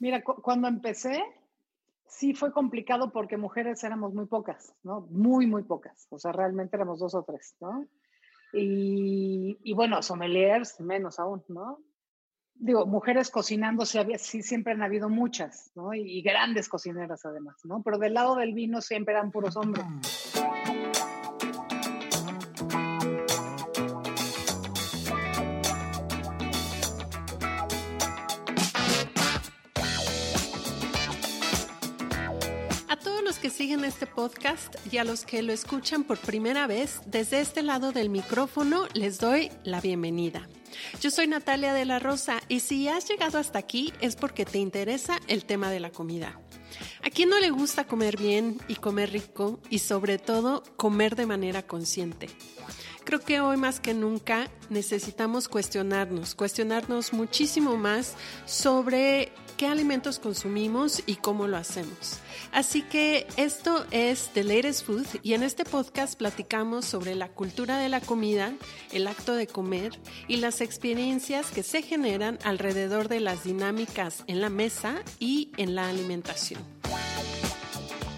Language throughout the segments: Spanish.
Mira, cu- cuando empecé, sí fue complicado porque mujeres éramos muy pocas, ¿no? Muy, muy pocas. O sea, realmente éramos dos o tres, ¿no? Y, y bueno, sommeliers menos aún, ¿no? Digo, mujeres cocinando sí, había, sí siempre han habido muchas, ¿no? Y, y grandes cocineras además, ¿no? Pero del lado del vino siempre eran puros hombres. los que siguen este podcast y a los que lo escuchan por primera vez, desde este lado del micrófono les doy la bienvenida. Yo soy Natalia de la Rosa y si has llegado hasta aquí es porque te interesa el tema de la comida. ¿A quién no le gusta comer bien y comer rico y sobre todo comer de manera consciente? Creo que hoy más que nunca necesitamos cuestionarnos, cuestionarnos muchísimo más sobre qué alimentos consumimos y cómo lo hacemos. Así que esto es The Latest Food y en este podcast platicamos sobre la cultura de la comida, el acto de comer y las experiencias que se generan alrededor de las dinámicas en la mesa y en la alimentación.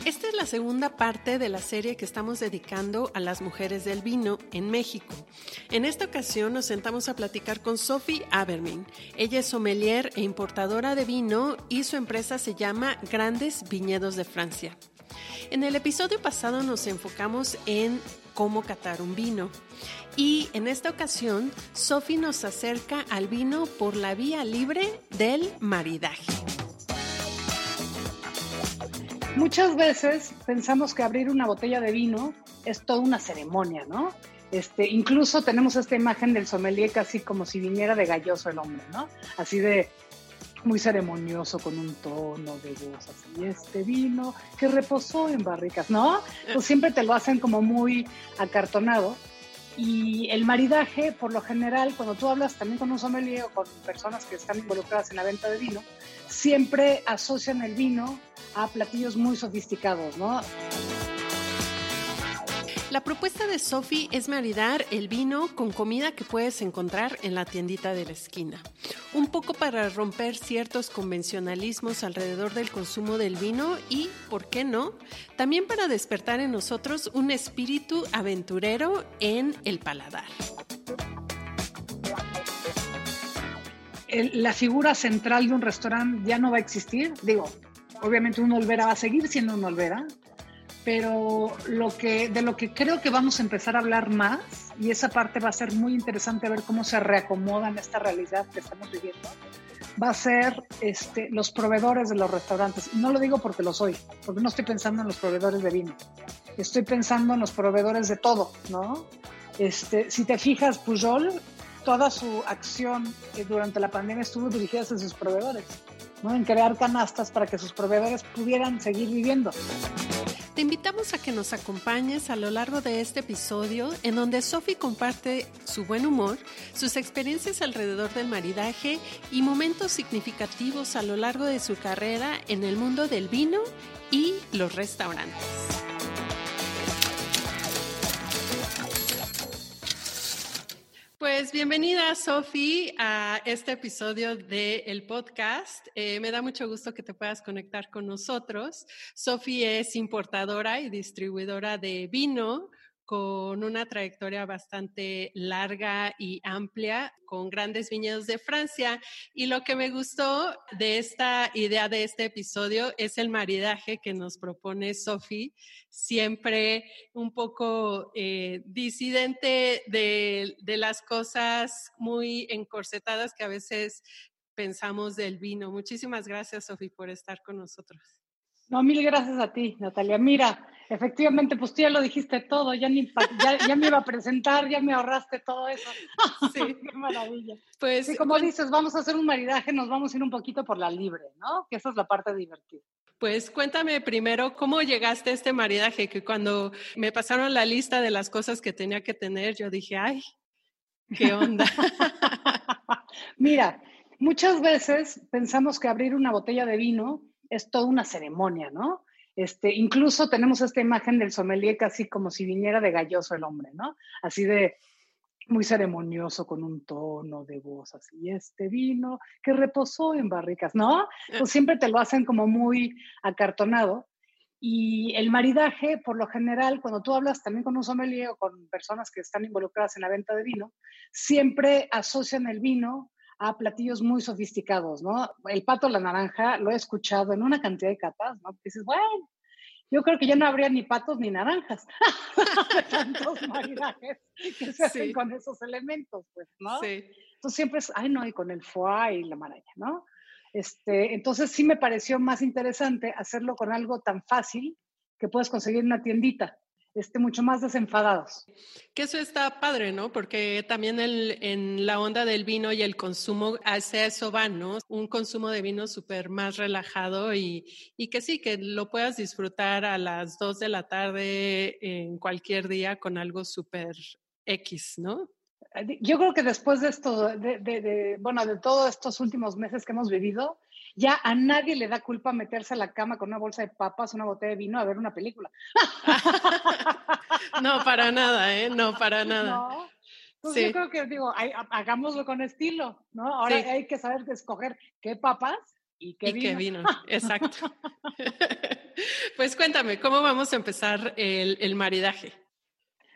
Esta es la segunda parte de la serie que estamos dedicando a las mujeres del vino en México. En esta ocasión nos sentamos a platicar con Sophie Abermin. Ella es sommelier e importadora de vino y su empresa se llama Grandes Viñedos de Francia. En el episodio pasado nos enfocamos en cómo catar un vino. Y en esta ocasión, Sophie nos acerca al vino por la vía libre del maridaje. Muchas veces pensamos que abrir una botella de vino es toda una ceremonia, ¿no? Este, incluso tenemos esta imagen del sommelier casi como si viniera de galloso el hombre, ¿no? Así de muy ceremonioso con un tono de voz así, este vino que reposó en barricas, ¿no? Pues siempre te lo hacen como muy acartonado. Y el maridaje, por lo general, cuando tú hablas también con un sommelier o con personas que están involucradas en la venta de vino, siempre asocian el vino a platillos muy sofisticados, ¿no? La propuesta de Sophie es maridar el vino con comida que puedes encontrar en la tiendita de la esquina. Un poco para romper ciertos convencionalismos alrededor del consumo del vino y, ¿por qué no? También para despertar en nosotros un espíritu aventurero en el paladar. La figura central de un restaurante ya no va a existir. Digo, obviamente un Olvera va a seguir siendo un Olvera, pero lo que, de lo que creo que vamos a empezar a hablar más, y esa parte va a ser muy interesante ver cómo se reacomoda en esta realidad que estamos viviendo, va a ser este, los proveedores de los restaurantes. No lo digo porque lo soy, porque no estoy pensando en los proveedores de vino, estoy pensando en los proveedores de todo, ¿no? Este, si te fijas, Pujol, toda su acción durante la pandemia estuvo dirigida hacia sus proveedores, ¿no? En crear canastas para que sus proveedores pudieran seguir viviendo. Te invitamos a que nos acompañes a lo largo de este episodio en donde Sophie comparte su buen humor, sus experiencias alrededor del maridaje y momentos significativos a lo largo de su carrera en el mundo del vino y los restaurantes. Pues bienvenida, Sofi, a este episodio del podcast. Eh, me da mucho gusto que te puedas conectar con nosotros. Sofi es importadora y distribuidora de vino con una trayectoria bastante larga y amplia, con grandes viñedos de Francia. Y lo que me gustó de esta idea de este episodio es el maridaje que nos propone Sophie, siempre un poco eh, disidente de, de las cosas muy encorsetadas que a veces pensamos del vino. Muchísimas gracias, Sofi, por estar con nosotros. No, mil gracias a ti, Natalia. Mira, efectivamente, pues tú ya lo dijiste todo, ya, ni, ya, me iba a presentar, ya me ahorraste todo eso. Sí, qué maravilla. Pues, sí, como dices, vamos a hacer un maridaje, nos vamos a ir un poquito por la libre, ¿no? Que esa es la parte divertida. Pues cuéntame primero cómo llegaste a este maridaje, que cuando me pasaron la lista de las cosas que tenía que tener, yo dije, ay, ¿qué onda? Mira, muchas veces pensamos que abrir una botella de vino es toda una ceremonia, ¿no? Este, incluso tenemos esta imagen del sommelier casi como si viniera de galloso el hombre, ¿no? Así de muy ceremonioso con un tono de voz así, este vino que reposó en barricas, ¿no? Pues siempre te lo hacen como muy acartonado. Y el maridaje, por lo general, cuando tú hablas también con un sommelier o con personas que están involucradas en la venta de vino, siempre asocian el vino a platillos muy sofisticados, ¿no? El pato la naranja lo he escuchado en una cantidad de catas, ¿no? dices, bueno, yo creo que ya no habría ni patos ni naranjas de tantos maridajes que se hacen con esos elementos, pues, ¿no? Sí. Entonces siempre es, ay, no, y con el foie y la maraña, ¿no? Este, entonces sí me pareció más interesante hacerlo con algo tan fácil que puedes conseguir en una tiendita este, mucho más desenfadados. Que eso está padre, ¿no? Porque también en la onda del vino y el consumo, hacia eso va, ¿no? Un consumo de vino súper más relajado y, y, que sí, que lo puedas disfrutar a las dos de la tarde en cualquier día con algo súper X, ¿no? Yo creo que después de esto, de, de, bueno, de todos estos últimos meses que hemos vivido, ya a nadie le da culpa meterse a la cama con una bolsa de papas, una botella de vino a ver una película. no, para nada, ¿eh? No, para nada. No. Entonces yo creo que digo, hagámoslo con estilo, ¿no? Ahora hay que saber escoger qué papas y qué y vino. Qué vino, exacto. pues cuéntame, ¿cómo vamos a empezar el, el maridaje?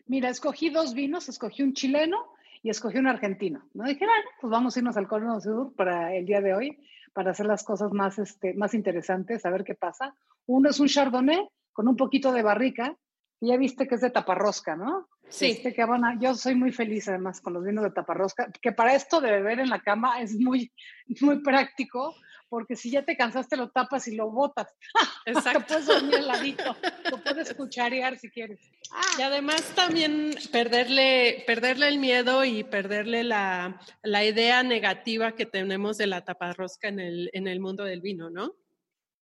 Mira, escogí dos vinos, escogí un chileno y escogí un argentino. ¿no? Dije, bueno, pues vamos a irnos al Cono Sur para el día de hoy para hacer las cosas más, este, más interesantes, a ver qué pasa. Uno es un chardonnay con un poquito de barrica, y ya viste que es de taparrosca, ¿no? Sí. Este, que, yo soy muy feliz además con los vinos de taparrosca, que para esto de beber en la cama es muy, muy práctico, porque si ya te cansaste lo tapas y lo botas. Exacto. te puedes dormir al ladito, lo puedes cucharear si quieres. Y además también perderle, perderle el miedo y perderle la, la idea negativa que tenemos de la taparrosca en el, en el mundo del vino, ¿no?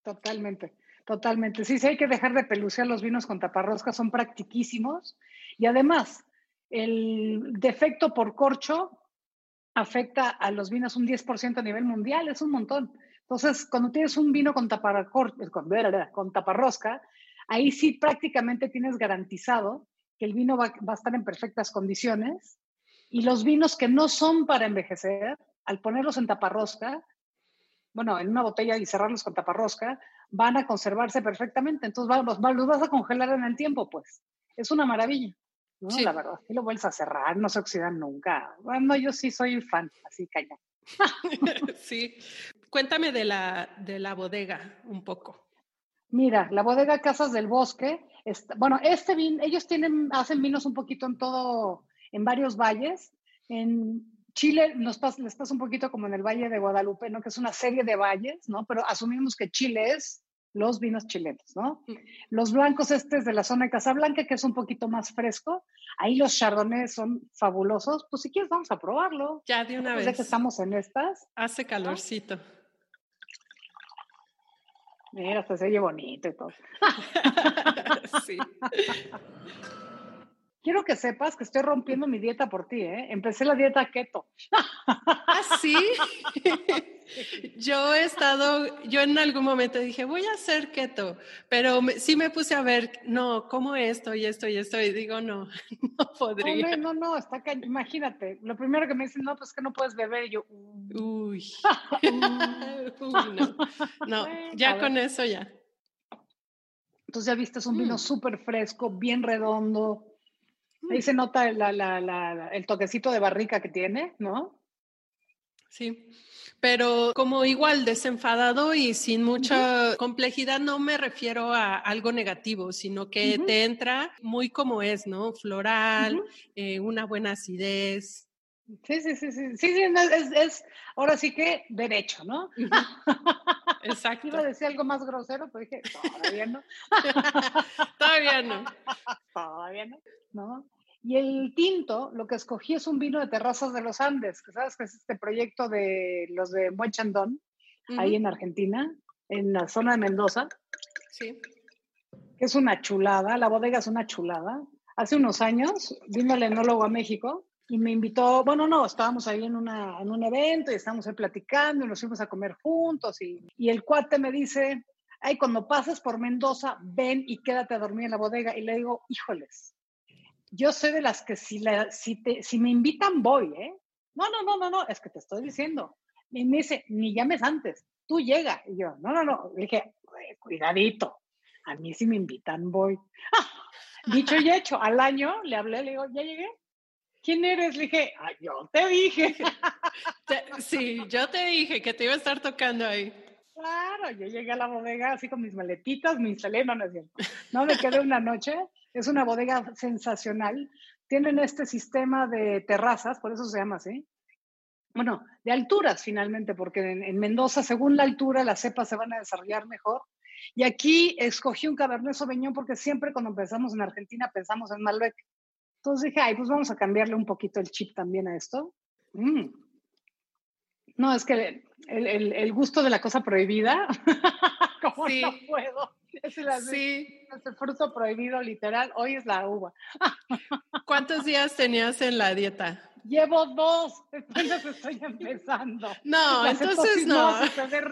Totalmente, totalmente. Sí, sí hay que dejar de pelucear los vinos con taparrosca, son practiquísimos. Y además, el defecto por corcho afecta a los vinos un 10% a nivel mundial, es un montón. Entonces, cuando tienes un vino con, con taparrosca, ahí sí prácticamente tienes garantizado que el vino va, a estar en perfectas condiciones y los vinos que no son para envejecer, al ponerlos en taparrosca, bueno, en una botella y cerrarlos con taparrosca, van a conservarse perfectamente. Entonces los, los vas a congelar en el tiempo, pues. Es una maravilla. ¿no? La verdad, y lo vuelves a cerrar, no se oxidan nunca. Bueno, yo sí soy fan, así calla. sí. Cuéntame de la, de la bodega un poco. Mira, la bodega Casas del Bosque, bueno, este vino, ellos tienen, hacen vinos un poquito en todo, en varios valles. En Chile nos pasa, les pasa un poquito como en el Valle de Guadalupe, ¿no? Que es una serie de valles, ¿no? Pero asumimos que Chile es los vinos chilenos, ¿no? Los blancos estos de la zona de Casablanca, que es un poquito más fresco, ahí los chardonnays son fabulosos, pues si quieres vamos a probarlo. Ya de una vez. Ya que estamos en estas. Hace calorcito. Mira, se oye bonito y todo. sí. Quiero que sepas que estoy rompiendo mi dieta por ti, ¿eh? Empecé la dieta keto. ¿Ah, sí? Yo he estado, yo en algún momento dije, voy a hacer keto, pero sí me puse a ver, no, ¿cómo esto y esto y esto? Y digo, no, no podría. No, no, no, está imagínate, lo primero que me dicen, no, pues que no puedes beber, y yo, uy, no, no ya con eso ya. Entonces ya viste, es un vino mm. súper fresco, bien redondo, Ahí se nota el toquecito de barrica que tiene, ¿no? Sí, pero como igual desenfadado y sin mucha complejidad, no me refiero a algo negativo, sino que te entra muy como es, ¿no? Floral, eh, una buena acidez. Sí, sí, sí, sí, sí, es, es, ahora sí que derecho, ¿no? Exacto. Iba a decir algo más grosero, pero dije, todavía no. todavía no. todavía no, ¿no? Y el tinto, lo que escogí es un vino de terrazas de los Andes, que sabes que es este proyecto de los de Muechandón, ahí en Argentina, en la zona de Mendoza. Sí. Es una chulada, la bodega es una chulada. Hace unos años vino el enólogo a México y me invitó, bueno, no, estábamos ahí en, una, en un evento y estábamos ahí platicando y nos fuimos a comer juntos y, y el cuate me dice, ay, cuando pases por Mendoza, ven y quédate a dormir en la bodega. Y le digo, híjoles, yo soy de las que si, la, si, te, si me invitan voy, ¿eh? No, no, no, no, no, es que te estoy diciendo. Y me dice, ni llames antes, tú llega. Y yo, no, no, no. Le dije, cuidadito, a mí si me invitan voy. dicho y hecho, al año le hablé, le digo, ¿ya llegué? ¿Quién eres? Le dije, yo te dije. sí, yo te dije que te iba a estar tocando ahí. Claro, yo llegué a la bodega así con mis maletitas, mis teléfonos. No me quedé una noche es una bodega sensacional. Tienen este sistema de terrazas, por eso se llama así. Bueno, de alturas finalmente, porque en, Mendoza, según la altura, las cepas se van a desarrollar mejor. Y aquí escogí un Cabernet Sauvignon porque siempre cuando empezamos en Argentina pensamos en Malbec. Entonces dije, ay, pues vamos a cambiarle un poquito el chip también a esto. Mm. No, es que el, gusto de la cosa prohibida, como no puedo. Es el, sí. el fruto prohibido, literal. Hoy es la uva. ¿Cuántos días tenías en la dieta? Llevo dos, entonces estoy empezando. No, entonces no.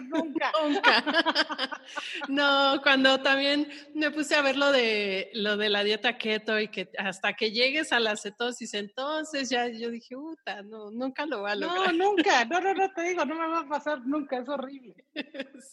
nunca. nunca. no, cuando también me puse a ver lo de lo de la dieta keto y que hasta que llegues a la cetosis, entonces ya yo dije, puta, no, nunca lo va a lograr. No, nunca, no, no, no te digo, no me va a pasar nunca, es horrible.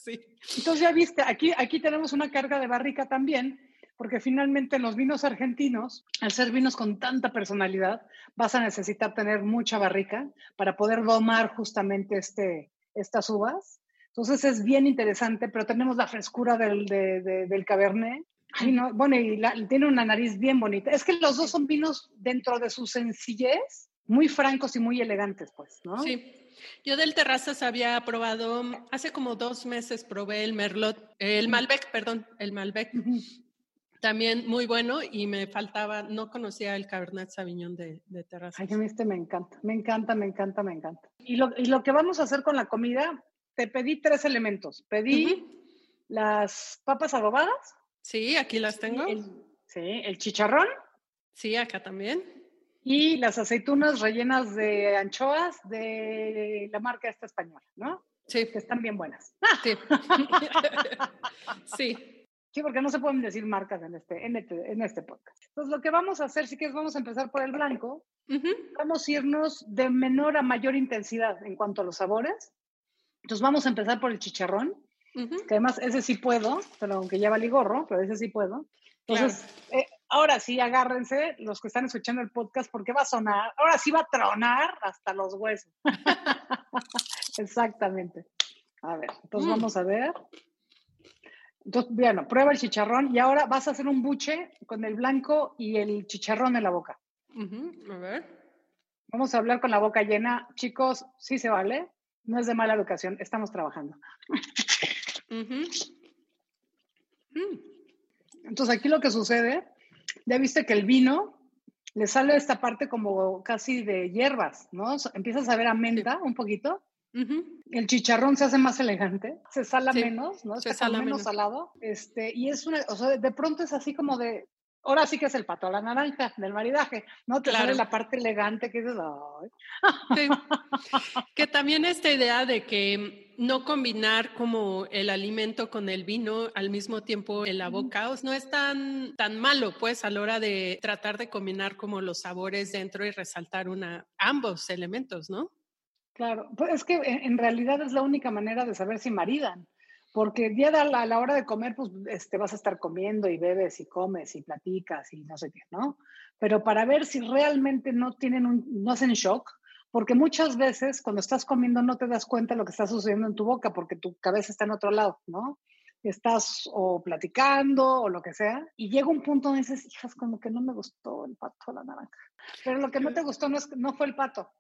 sí. Entonces ya viste, aquí, aquí tenemos una carga de barrica también porque finalmente los vinos argentinos, al ser vinos con tanta personalidad, vas a necesitar tener mucha barrica para poder domar justamente este, estas uvas. Entonces es bien interesante, pero tenemos la frescura del, del Cabernet. no, bueno, y tiene una nariz bien bonita. Es que los dos son vinos dentro de su sencillez, muy francos y muy elegantes, pues, ¿no? Sí. Yo del Terrazas había probado, hace como dos meses probé el Merlot, el Malbec, perdón, el Malbec. También muy bueno y me faltaba, no conocía el Cabernet Sauvignon de, de Terrazas. Ay, a mí este me encanta, me encanta, me encanta, me encanta. Y lo, y lo que vamos a hacer con la comida, te pedí tres elementos. Pedí las papas adobadas. Sí, aquí las tengo. sí, el chicharrón. Sí, acá también. Y las aceitunas rellenas de anchoas de la marca esta española, ¿no? Sí. Que están bien buenas. Sí. sí. Sí, porque no se pueden decir marcas en este, en este, en este podcast. Entonces, lo que vamos a hacer, si quieres, vamos a empezar por el blanco. Vamos a irnos de menor a mayor intensidad en cuanto a los sabores. Entonces, vamos a empezar por el chicharrón, que además ese sí puedo, pero aunque lleva ligorro, pero ese sí puedo. Entonces, eh, ahora sí, agárrense los que están escuchando el podcast, porque va a sonar, ahora sí va a tronar hasta los huesos. Exactamente. A ver, entonces mm. vamos a ver. Entonces, bueno, prueba el chicharrón y ahora vas a hacer un buche con el blanco y el chicharrón en la boca. A ver. Vamos a hablar con la boca llena. Chicos, sí se vale. No es de mala educación, estamos trabajando. Mm. Entonces, aquí lo que sucede, ya viste que el vino le sale esta parte como casi de hierbas, ¿no? Empiezas a ver a menta un poquito. El chicharrón se hace más elegante, se sala menos, ¿no? Se sala menos, salado. Este, y es una, o sea, de pronto es así como de, ahora sí que es el pato a la naranja del maridaje, ¿no? Te sale la parte elegante que dices, Sí. que también esta idea de que no combinar como el alimento con el vino al mismo tiempo en la boca, no es tan, tan malo, pues, a la hora de tratar de combinar como los sabores dentro y resaltar una, ambos elementos, ¿no? Claro, pues es que en realidad es la única manera de saber si maridan, porque día a la, a la hora de comer, pues este, vas a estar comiendo y bebes y comes y platicas y no sé qué, ¿no? Pero para ver si realmente no tienen un, no hacen shock, porque muchas veces cuando estás comiendo no te das cuenta de lo que está sucediendo en tu boca porque tu cabeza está en otro lado, ¿no? Estás o platicando o lo que sea, y llega un punto donde dices, hijas, como que no me gustó el pato o la naranja. Pero lo que no te gustó no, es, no fue el pato,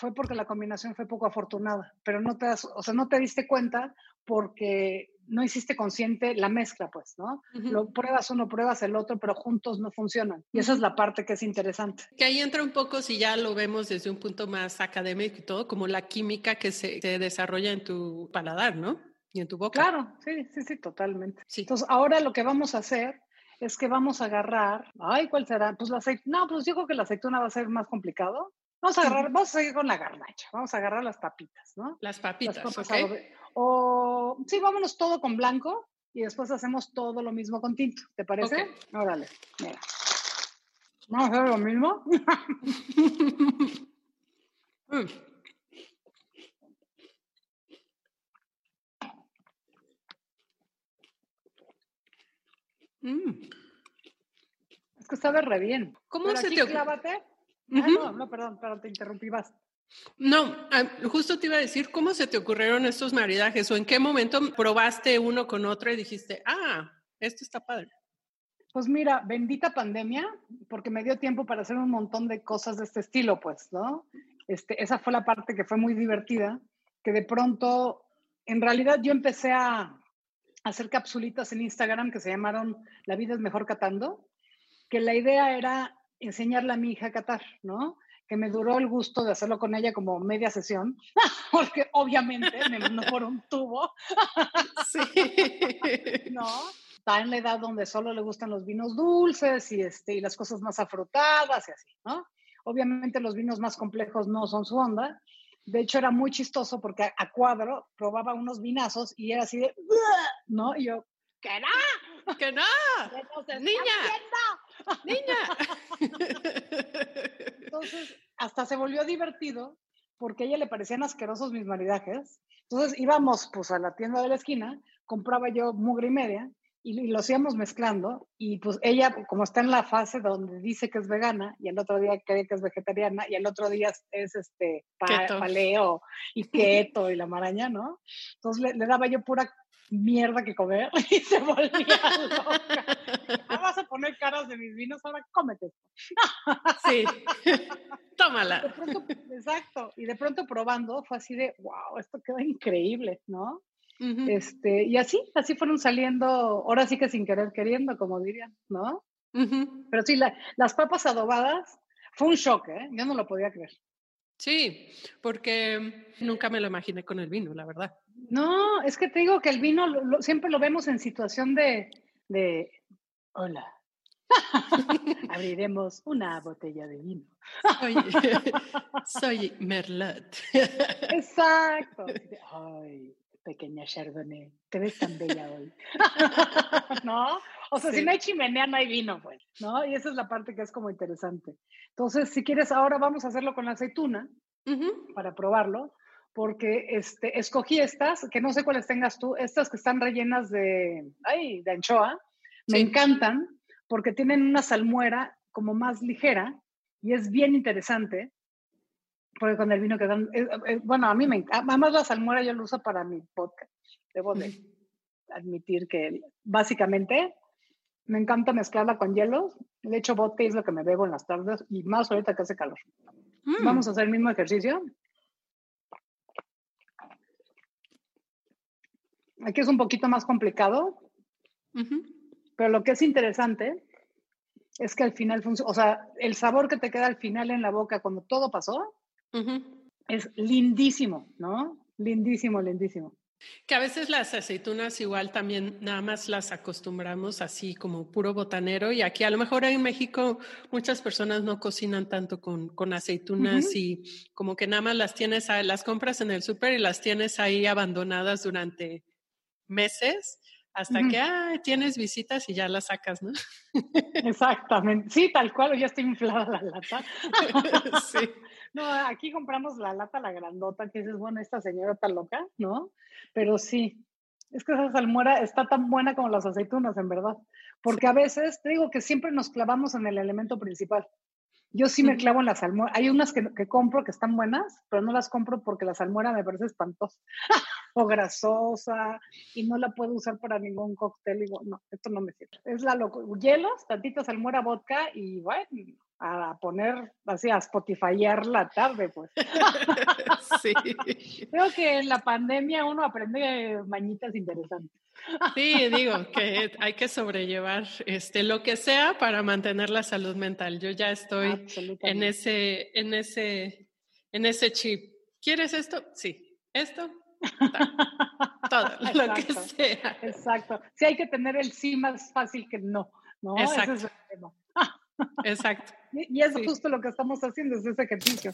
fue porque la combinación fue poco afortunada, pero no te das, o sea, no te diste cuenta porque no hiciste consciente la mezcla, pues, ¿no? Lo pruebas uno, pruebas el otro, pero juntos no funcionan. Y esa es la parte que es interesante. Que ahí entra un poco, si ya lo vemos desde un punto más académico y todo, como la química que se, se desarrolla en tu paladar, ¿no? Y en tu boca. Claro, sí, sí, sí, totalmente. Sí. Entonces, ahora lo que vamos a hacer es que vamos a agarrar, ay, ¿cuál será? Pues la aceituna, no, pues yo creo que la aceituna va a ser más complicado. Vamos a agarrar, vamos a seguir con la garnacha, vamos a agarrar las papitas, ¿no? Las papitas, las. O sí, vámonos todo con blanco y después hacemos todo lo mismo con tinto, ¿te parece? Okay. Órale, mira. Vamos a hacer lo mismo. mm. Mm. Es que sabe re bien. ¿Cómo Pero se aquí te ocurre? clávate. Uh -huh. ah, no, no, perdón, perdón, te interrumpí, vas. No, justo te iba a decir, ¿cómo se te ocurrieron estos maridajes o en qué momento probaste uno con otro y dijiste, ah, esto está padre? Pues mira, bendita pandemia, porque me dio tiempo para hacer un montón de cosas de este estilo, pues, ¿no? Este, esa fue la parte que fue muy divertida, que de pronto, en realidad yo empecé a hacer capsulitas en Instagram que se llamaron La vida es mejor catando, que la idea era enseñarle a mi hija a catar, ¿no? que me duró el gusto de hacerlo con ella como media sesión, porque obviamente me mandó por un tubo. Sí. ¿No? Está en la edad donde solo le gustan los vinos dulces y, este, y las cosas más afrutadas y así, ¿no? Obviamente los vinos más complejos no son su onda. De hecho, era muy chistoso porque a, a cuadro probaba unos vinazos y era así de, ¿no? Y yo, ¿qué no? ¡Que no! ¡Niña! ¡Niña! Entonces, hasta se volvió divertido porque a ella le parecían asquerosos mis maridajes. Entonces íbamos pues a la tienda de la esquina, compraba yo mugre y media y, y lo íbamos mezclando y pues ella como está en la fase donde dice que es vegana y el otro día cree que es vegetariana y el otro día es este pa, paleo y keto y la maraña, ¿no? Entonces le, le daba yo pura mierda que comer y se volvía loca. Ah, vas a poner caras de mis vinos, ahora cómete esto. Sí, tómala. Pronto, exacto, y de pronto probando fue así de, wow, esto queda increíble, ¿no? Uh -huh. este, y así, así fueron saliendo, ahora sí que sin querer queriendo, como dirían, ¿no? Uh -huh. Pero sí, la, las papas adobadas fue un shock, ¿eh? Yo no lo podía creer. Sí, porque nunca me lo imaginé con el vino, la verdad. No, es que te digo que el vino lo, lo, siempre lo vemos en situación de, de hola. Abriremos una botella de vino. Soy, soy Merlot. Exacto. Ay, pequeña Chardonnay, te ves tan bella hoy. ¿No? O sea, sí. si no hay chimenea, no hay vino, pues, ¿no? Y esa es la parte que es como interesante. Entonces, si quieres, ahora vamos a hacerlo con la aceituna uh -huh. para probarlo, porque este, escogí estas, que no sé cuáles tengas tú, estas que están rellenas de, ay, de anchoa, me sí. encantan porque tienen una salmuera como más ligera y es bien interesante. Porque con el vino que dan, es, es, bueno, a mí me encanta, además la salmuera yo lo uso para mi podcast, debo de admitir que básicamente me encanta mezclarla con hielos, le echo vodka y es lo que me bebo en las tardes y más ahorita que hace calor. Mm. Vamos a hacer el mismo ejercicio. Aquí es un poquito más complicado, uh -huh. pero lo que es interesante es que al final funciona, o sea, el sabor que te queda al final en la boca cuando todo pasó uh -huh. es lindísimo, ¿no? Lindísimo, lindísimo. Que a veces las aceitunas igual también nada más las acostumbramos así como puro botanero y aquí a lo mejor en México muchas personas no cocinan tanto con, con aceitunas uh -huh. y como que nada más las tienes, las compras en el súper y las tienes ahí abandonadas durante meses hasta que ah, tienes visitas y ya las sacas, ¿no? Exactamente, sí, tal cual, ya está inflada la lata. sí. No, aquí compramos la lata, la grandota, que dices, bueno, esta señora está loca, ¿no? Pero sí. Es que esa salmuera está tan buena como las aceitunas, en verdad. Porque a veces, te digo que siempre nos clavamos en el elemento principal. Yo sí me clavo en la salmuera. Hay unas que, que, compro que están buenas, pero no las compro porque la salmuera me parece espantosa o grasosa y no la puedo usar para ningún cóctel. Digo, no, esto no me sirve. Es la loco. Hielos, tantita salmuera, vodka y bueno, a poner así, a spotifyar la tarde, pues. sí. Creo que en la pandemia uno aprende mañitas interesantes. Sí, digo que hay que sobrellevar este lo que sea para mantener la salud mental. Yo ya estoy en ese, en ese, en ese chip. ¿Quieres esto? Sí. ¿Esto? Todo, lo que sea. Exacto. Sí hay que tener el sí más fácil que no, ¿no? Exacto. Ese es el tema. Exacto. Y es justo lo que estamos haciendo, es ese ejercicio.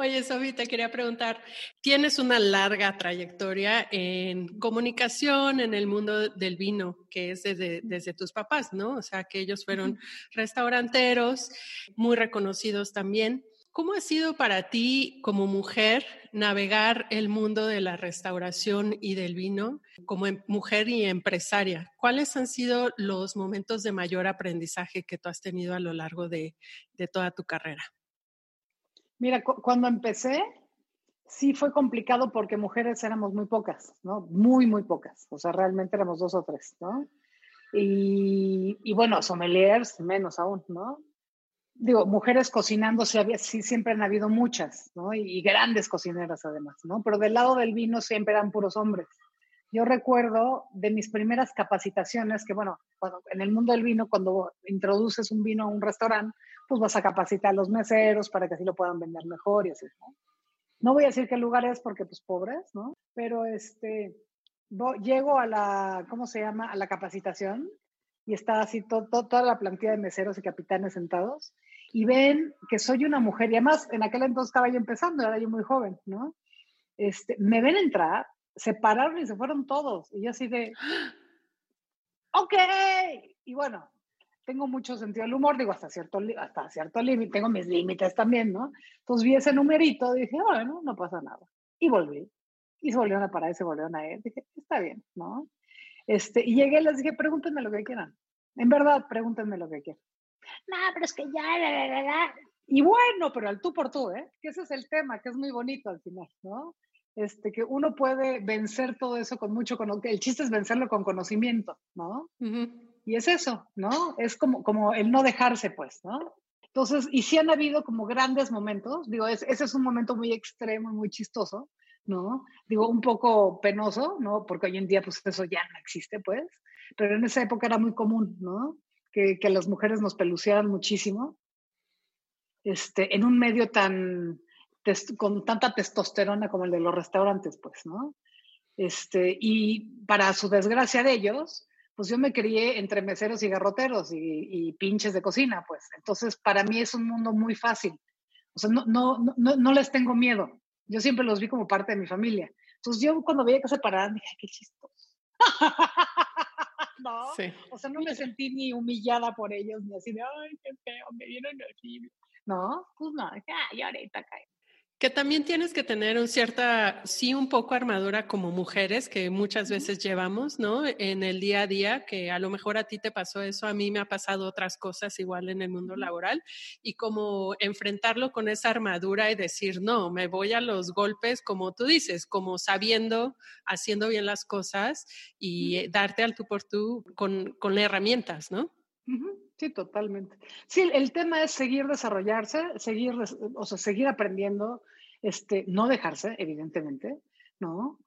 Oye, Sofi, te quería preguntar, tienes una larga trayectoria en comunicación en el mundo del vino, que es desde, desde tus papás, ¿no? O sea, que ellos fueron restauranteros, muy reconocidos también. ¿Cómo ha sido para ti como mujer navegar el mundo de la restauración y del vino como em, mujer y empresaria? ¿Cuáles han sido los momentos de mayor aprendizaje que tú has tenido a lo largo de, toda tu carrera? Mira, cuando empecé, sí fue complicado porque mujeres éramos muy pocas, ¿no? Muy, muy pocas. O sea, realmente éramos dos o tres, ¿no? Y, bueno, sommeliers menos aún, ¿no? digo, mujeres cocinando sí, siempre han habido muchas, ¿no? Y, grandes cocineras además, ¿no? Pero del lado del vino siempre eran puros hombres. Yo recuerdo de mis primeras capacitaciones que, bueno, en el mundo del vino, cuando introduces un vino a un restaurante, pues vas a capacitar a los meseros para que así lo puedan vender mejor y así, ¿no? Voy a decir qué lugar es porque, pues, pobres, ¿no? Pero, este, llego a la, ¿cómo se llama? A la capacitación y está así toda la plantilla de meseros y capitanes sentados y ven que soy una mujer y además en aquel entonces estaba yo empezando, era yo muy joven, ¿no? Este, me ven entrar, se pararon y se fueron todos y yo así de, ok, y bueno, tengo mucho sentido del humor, digo, hasta cierto, hasta cierto límite, tengo mis límites también, ¿no? Entonces vi ese numerito y dije, bueno, no pasa nada. Y volví. Y se volvieron a parar y se volvieron a ir. Dije, está bien, ¿no? Este, y llegué y les dije, pregúntenme lo que quieran. En verdad, pregúntenme lo que quieran. No, pero es que ya, la, la, la, Y bueno, pero al tú por tú, ¿eh? Que ese es el tema, que es muy bonito al final, ¿no? Este, que uno puede vencer todo eso con mucho conocimiento. El chiste es vencerlo con conocimiento, ¿no? Y es eso, ¿no? Es como, como el no dejarse, pues, ¿no? Entonces, y sí han habido como grandes momentos, digo, ese es un momento muy extremo, muy chistoso, ¿no? Digo, un poco penoso, ¿no? Porque hoy en día, pues eso ya no existe, pues, pero en esa época era muy común, ¿no? Que, que las mujeres nos pelucearan muchísimo, este, en un medio tan, con tanta testosterona como el de los restaurantes, pues, ¿no? Este, y para su desgracia de ellos, pues yo me crié entre meseros y garroteros y, y, pinches de cocina, pues. Entonces, para mí es un mundo muy fácil. O sea, no, no, no, no les tengo miedo, yo siempre los vi como parte de mi familia. Entonces yo cuando veía que se paraban dije, qué chistoso. ¿No? O sea, no me sentí ni humillada por ellos, ni así de, ay, qué feo, me vieron así. No, pues no, ay, ahorita cae. Que también tienes que tener un cierta, sí, un poco armadura como mujeres que muchas veces llevamos, ¿no? En el día a día, que a lo mejor a ti te pasó eso, a mí me ha pasado otras cosas igual en el mundo laboral, y como enfrentarlo con esa armadura y decir, no, me voy a los golpes, como tú dices, como sabiendo, haciendo bien las cosas y darte al tú por tú con, con herramientas, ¿no? Sí, totalmente. Sí, el tema es seguir desarrollarse, seguir, o sea, seguir aprendiendo, este, no dejarse, evidentemente, ¿no?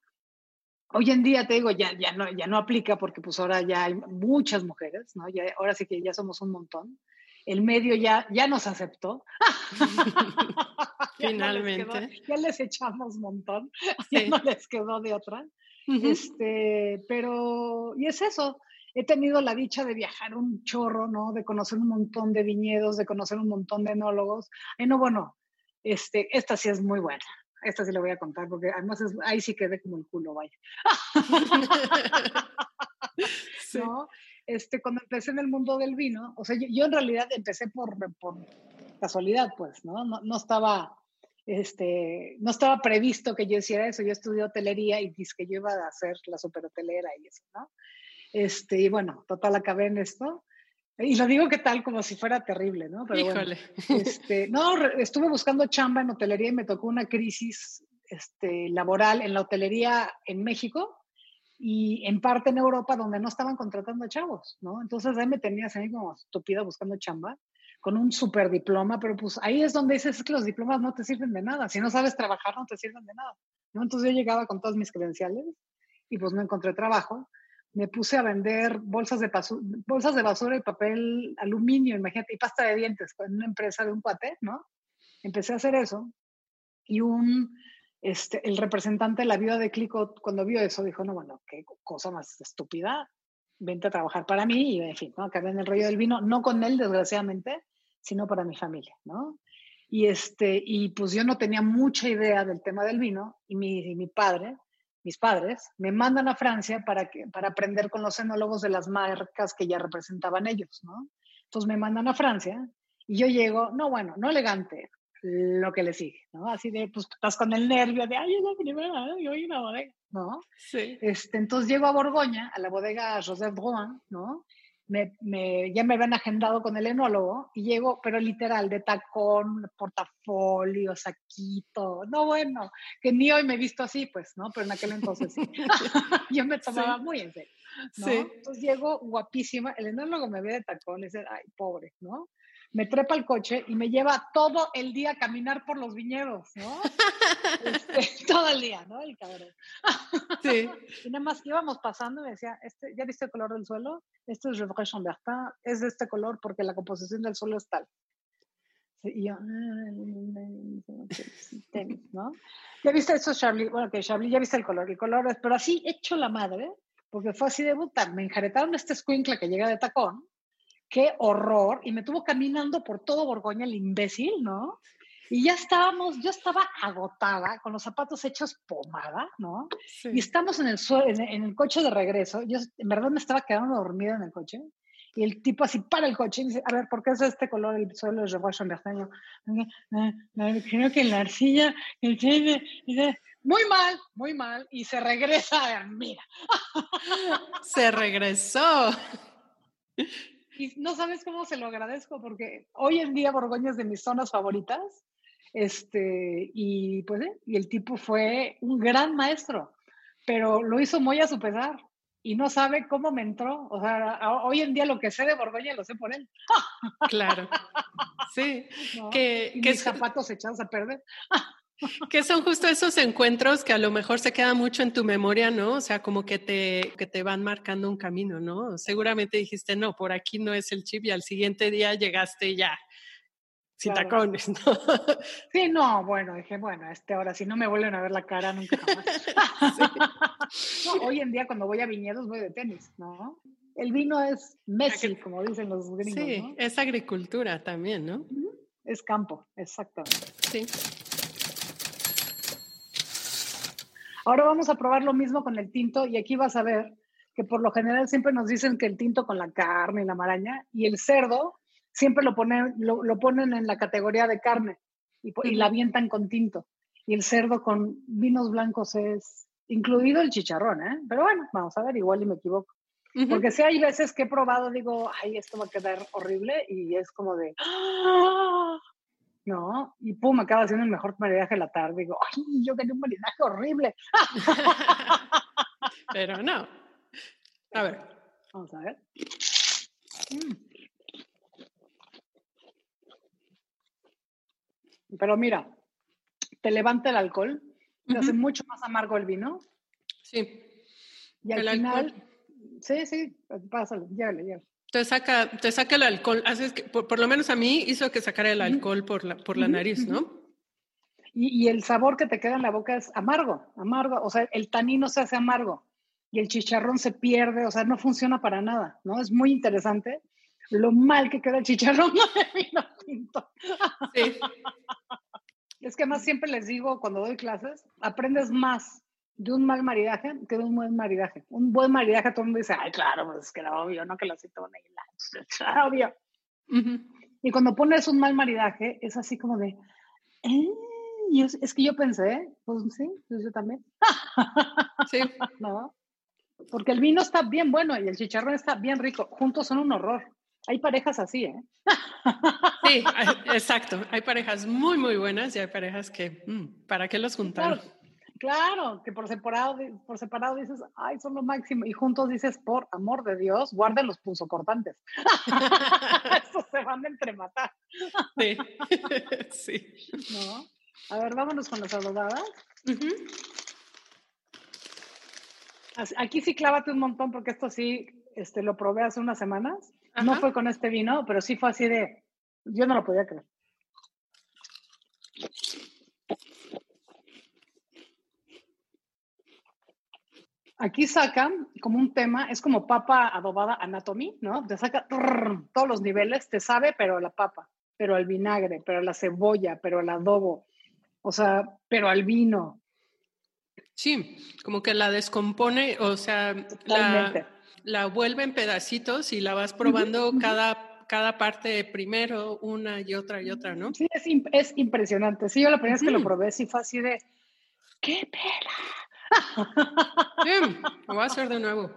Hoy en día te digo, ya, ya, no, ya no aplica porque pues ahora ya hay muchas mujeres, ¿no? Ya, ahora sí que ya somos un montón. El medio ya, ya nos aceptó. Finalmente. ya, les echamos un montón, ya no les quedó de otra. este, pero, y es eso, he tenido la dicha de viajar un chorro, ¿no? De conocer un montón de viñedos, de conocer un montón de enólogos. Ay, no, bueno, este, esta sí es muy buena. Esta sí la voy a contar porque además ahí sí quedé como el culo, vaya. ¿No? Este, cuando empecé en el mundo del vino, o sea, yo, en realidad empecé por, por casualidad, pues, ¿no? ¿no? No estaba Este, no estaba previsto que yo hiciera eso, yo estudié hotelería y dije que yo iba a hacer la superhotelera y eso, ¿no? Este, y bueno, total acabé en esto. Y lo digo que tal como si fuera terrible, ¿no? Pero Híjole. este, no, estuve buscando chamba en hotelería y me tocó una crisis este, laboral en la hotelería en México y en parte en Europa donde no estaban contratando chavos, ¿no? Entonces ahí me tenías ahí como estúpida buscando chamba con un super diploma, pero pues ahí es donde dices que los diplomas no te sirven de nada. Si no sabes trabajar, no te sirven de nada, ¿no? Entonces yo llegaba con todas mis credenciales y pues no encontré trabajo. Me puse a vender bolsas de, bolsas de basura y papel aluminio, imagínate, y pasta de dientes en una empresa de un cuate, ¿no? Empecé a hacer eso y un este, el representante de la viuda de Clico, cuando vio eso, dijo, no, bueno, qué cosa más estúpida, vente a trabajar para mí y, en fin, ¿no? acabé en el rollo del vino, no con él, desgraciadamente, sino para mi familia, ¿no? Y, este, y pues yo no tenía mucha idea del tema del vino y mi, mi padre, mis padres, me mandan a Francia para, que, para aprender con los enólogos de las marcas que ya representaban ellos, ¿no? Entonces me mandan a Francia y yo llego, no, bueno, no elegante, lo que le sigue, ¿no? Así de, pues estás con el nervio de, ay, es la primera, yo voy a una bodega, ¿no? Sí. Este, entonces llego a Borgoña, a la bodega Joseph Drouin, ¿no? Me, me, ya me habían agendado con el enólogo y llego, pero literal, de tacón, portafolio, saquito, no bueno, que ni hoy me he visto así, pues, ¿no? Pero en aquel entonces sí. yo me tomaba muy en serio, ¿no? Sí. Entonces llego guapísima, el enólogo me ve de tacón y dice, ay, pobre, ¿no? Me trepa el coche y me lleva todo el día a caminar por los viñedos, ¿no? Este, todo el día, ¿no? El cabrón. Sí. Y nada más íbamos pasando y me decía, este, ¿ya viste el color del suelo? Esto es Gevrey Chambertin, es de este color porque la composición del suelo es tal. Y yo, ¿no? ¿Ya viste eso, Charlie? Bueno, que Charlie, ya viste el color. El color es, pero así hecho la madre, porque fue así de puta. Me enjaretaron este squinkla que llega de tacón, qué horror. Y me tuvo caminando por todo Borgoña el imbécil, ¿no? Y ya estábamos, yo estaba agotada, con los zapatos hechos pomada, ¿no? Y estamos en el, en, en, el coche de regreso. Yo en verdad me estaba quedando dormida en el coche. Y el tipo así para el coche y dice, a ver, ¿por qué es este color el suelo de Revuelto Bertaño? Creo que la arcilla, el dice, muy mal, muy mal. Y se regresa, mira. Se regresó. Y no sabes cómo se lo agradezco, porque hoy en día Borgoña es de mis zonas favoritas. Este, y pues, ¿eh? y el tipo fue un gran maestro, pero lo hizo muy a su pesar y no sabe cómo me entró. O sea, hoy en día lo que sé de Borgoña lo sé por él. Claro. Sí. Que, y mis zapatos echados a perder. Que son justo esos encuentros que a lo mejor se quedan mucho en tu memoria, ¿no? O sea, como que te, que te van marcando un camino, ¿no? Seguramente dijiste, no, por aquí no es el chip y al siguiente día llegaste ya sin tacones, ¿no? Sí, no, bueno, dije, bueno, este ahora si no me vuelven a ver la cara nunca jamás. hoy en día cuando voy a viñedos voy de tenis, ¿no? El vino es Messi, como dicen los gringos, Sí, es agricultura también, ¿no? Es campo, exactamente. Sí. Ahora vamos a probar lo mismo con el tinto y aquí vas a ver que por lo general siempre nos dicen que el tinto con la carne y la maraña y el cerdo siempre lo ponen, lo, ponen en la categoría de carne y, la avientan con tinto. Y el cerdo con vinos blancos es incluido el chicharrón, ¿eh? Pero bueno, vamos a ver, igual y me equivoco. Porque si hay veces que he probado, digo, ay, esto va a quedar horrible y es como de, ¡Ah! ¿No? Y pum, acaba haciendo el mejor maridaje de la tarde. Digo, ay, yo quería un maridaje horrible. Pero no. A ver. Vamos a ver. Mm. Pero mira, te levanta el alcohol, te hace mucho más amargo el vino. Sí. Y al final, sí, sí, pásalo, llégale, llégale. Te saca, te saca el alcohol, haces que, por, lo menos a mí hizo que sacara el alcohol por la, por la nariz, ¿no? Y, y, el sabor que te queda en la boca es amargo, amargo, o sea, el tanino se hace amargo y el chicharrón se pierde, o sea, no funciona para nada, ¿no? Es muy interesante lo mal que queda el chicharrón de vino tinto. Sí. Es que más siempre les digo cuando doy clases, aprendes más de un mal maridaje que de un buen maridaje. Un buen maridaje, todo el mundo dice, ay, claro, pues es que era obvio, ¿no? Que lo citó era obvio. Y cuando pones un mal maridaje, es así como de, eh, y es, que yo pensé, pues sí, pues yo también. Sí. ¿No? Porque el vino está bien bueno y el chicharrón está bien rico. Juntos son un horror. Hay parejas así, ¿eh? Sí, exacto. Hay parejas muy, muy buenas y hay parejas que, mm, ¿para qué los juntaron? Claro, claro, que por separado, por separado dices, ay, son lo máximo. Y juntos dices, por amor de Dios, guarden los punzocortantes. Estos se van a entrematar. Sí, sí. ¿No? A ver, vámonos con las adobadas. Aquí sí clávate un montón porque esto sí este, lo probé hace unas semanas. No fue con este vino, pero sí fue así de, yo no lo podía creer. Aquí sacan como un tema, es como papa adobada anatomy, ¿no? Te saca todos los niveles, te sabe, pero la papa, pero el vinagre, pero la cebolla, pero el adobo, o sea, pero al vino. Sí, como que la descompone, o sea, la, la, vuelve en pedacitos y la vas probando cada, cada parte primero, una y otra y otra, ¿no? Sí, es, es impresionante. Sí, yo la primera vez que lo probé, sí fue así de, ¡qué pela! Sí, lo voy a hacer de nuevo.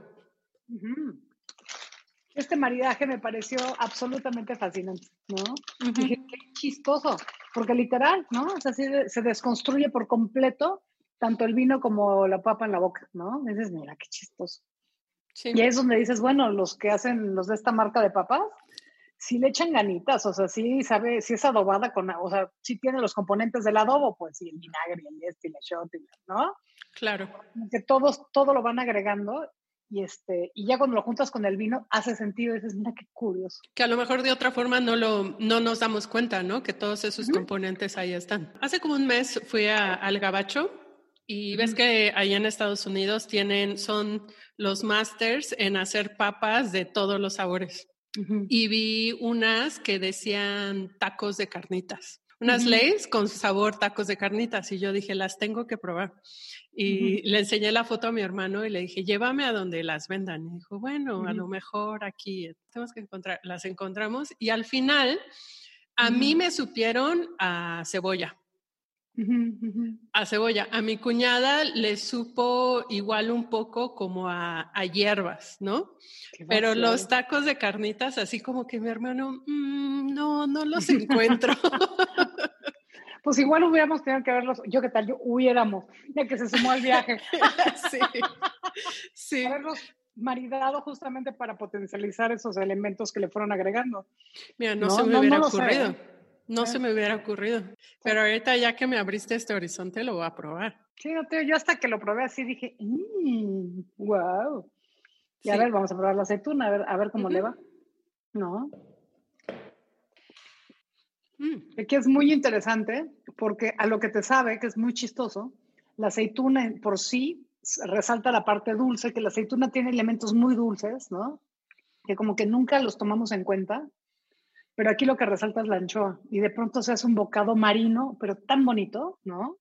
Este maridaje me pareció absolutamente fascinante, ¿no? Dije, qué chistoso, porque literal, ¿no? O sea, se desconstruye por completo tanto el vino como la papa en la boca, ¿no? Dices, mira, qué chistoso. Y ahí es donde dices, bueno, los que hacen los de esta marca de papas, sí le echan ganitas, o sea, sí sabe, sí es adobada con, o sea, sí tiene los componentes del adobo, pues, y el vinagre, y el este, y shot, ¿no? Claro. Que todos, todo lo van agregando y este y ya cuando lo juntas con el vino hace sentido dices mira qué curioso que a lo mejor de otra forma no lo no nos damos cuenta no que todos esos componentes ahí están. Hace como un mes fui al Gabacho y ves que allá en Estados Unidos tienen son los masters en hacer papas de todos los sabores y vi unas que decían tacos de carnitas unas leyes con sabor tacos de carnitas y yo dije las tengo que probar y le enseñé la foto a mi hermano y le dije, llévame a donde las vendan. Y dijo, bueno, a lo mejor aquí tenemos que encontrar, las encontramos. Y al final, a mí me supieron a cebolla. A cebolla. A mi cuñada le supo igual un poco como a, hierbas, ¿no? Pero los tacos de carnitas, así como que mi hermano, mm, no, no los encuentro. pues igual hubiéramos tenido que verlos, yo qué tal, yo hubiéramos, ya que se sumó al viaje. sí, sí. Haberlos maridado justamente para potencializar esos elementos que le fueron agregando. Mira, no, se me hubiera ocurrido. No se me hubiera ocurrido. Pero ahorita ya que me abriste este horizonte, lo voy a probar. Tío, yo hasta que lo probé así dije, wow. Mm, y a ver, vamos a probar la aceituna, a ver, a ver cómo le va. ¿No? Mm. Que es muy interesante porque a lo que te sabe, que es muy chistoso, la aceituna por sí resalta la parte dulce, que la aceituna tiene elementos muy dulces, ¿no? Que como que nunca los tomamos en cuenta, pero aquí lo que resalta es la anchoa y de pronto se hace un bocado marino, pero tan bonito, ¿no?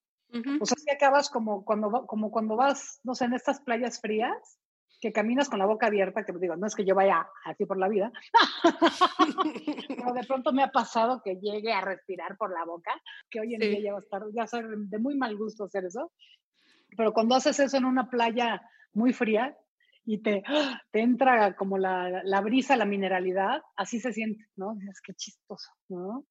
O sea, si acabas como cuando, como cuando vas, no sé, en estas playas frías, que caminas con la boca abierta, que digo, no es que yo vaya así por la vida, pero de pronto me ha pasado que llegue a respirar por la boca, que hoy en día ya va a estar, ya ser de muy mal gusto hacer eso, pero cuando haces eso en una playa muy fría y te, te entra como la, la brisa, la mineralidad, así se siente, ¿no? Es que chistoso, ¿no?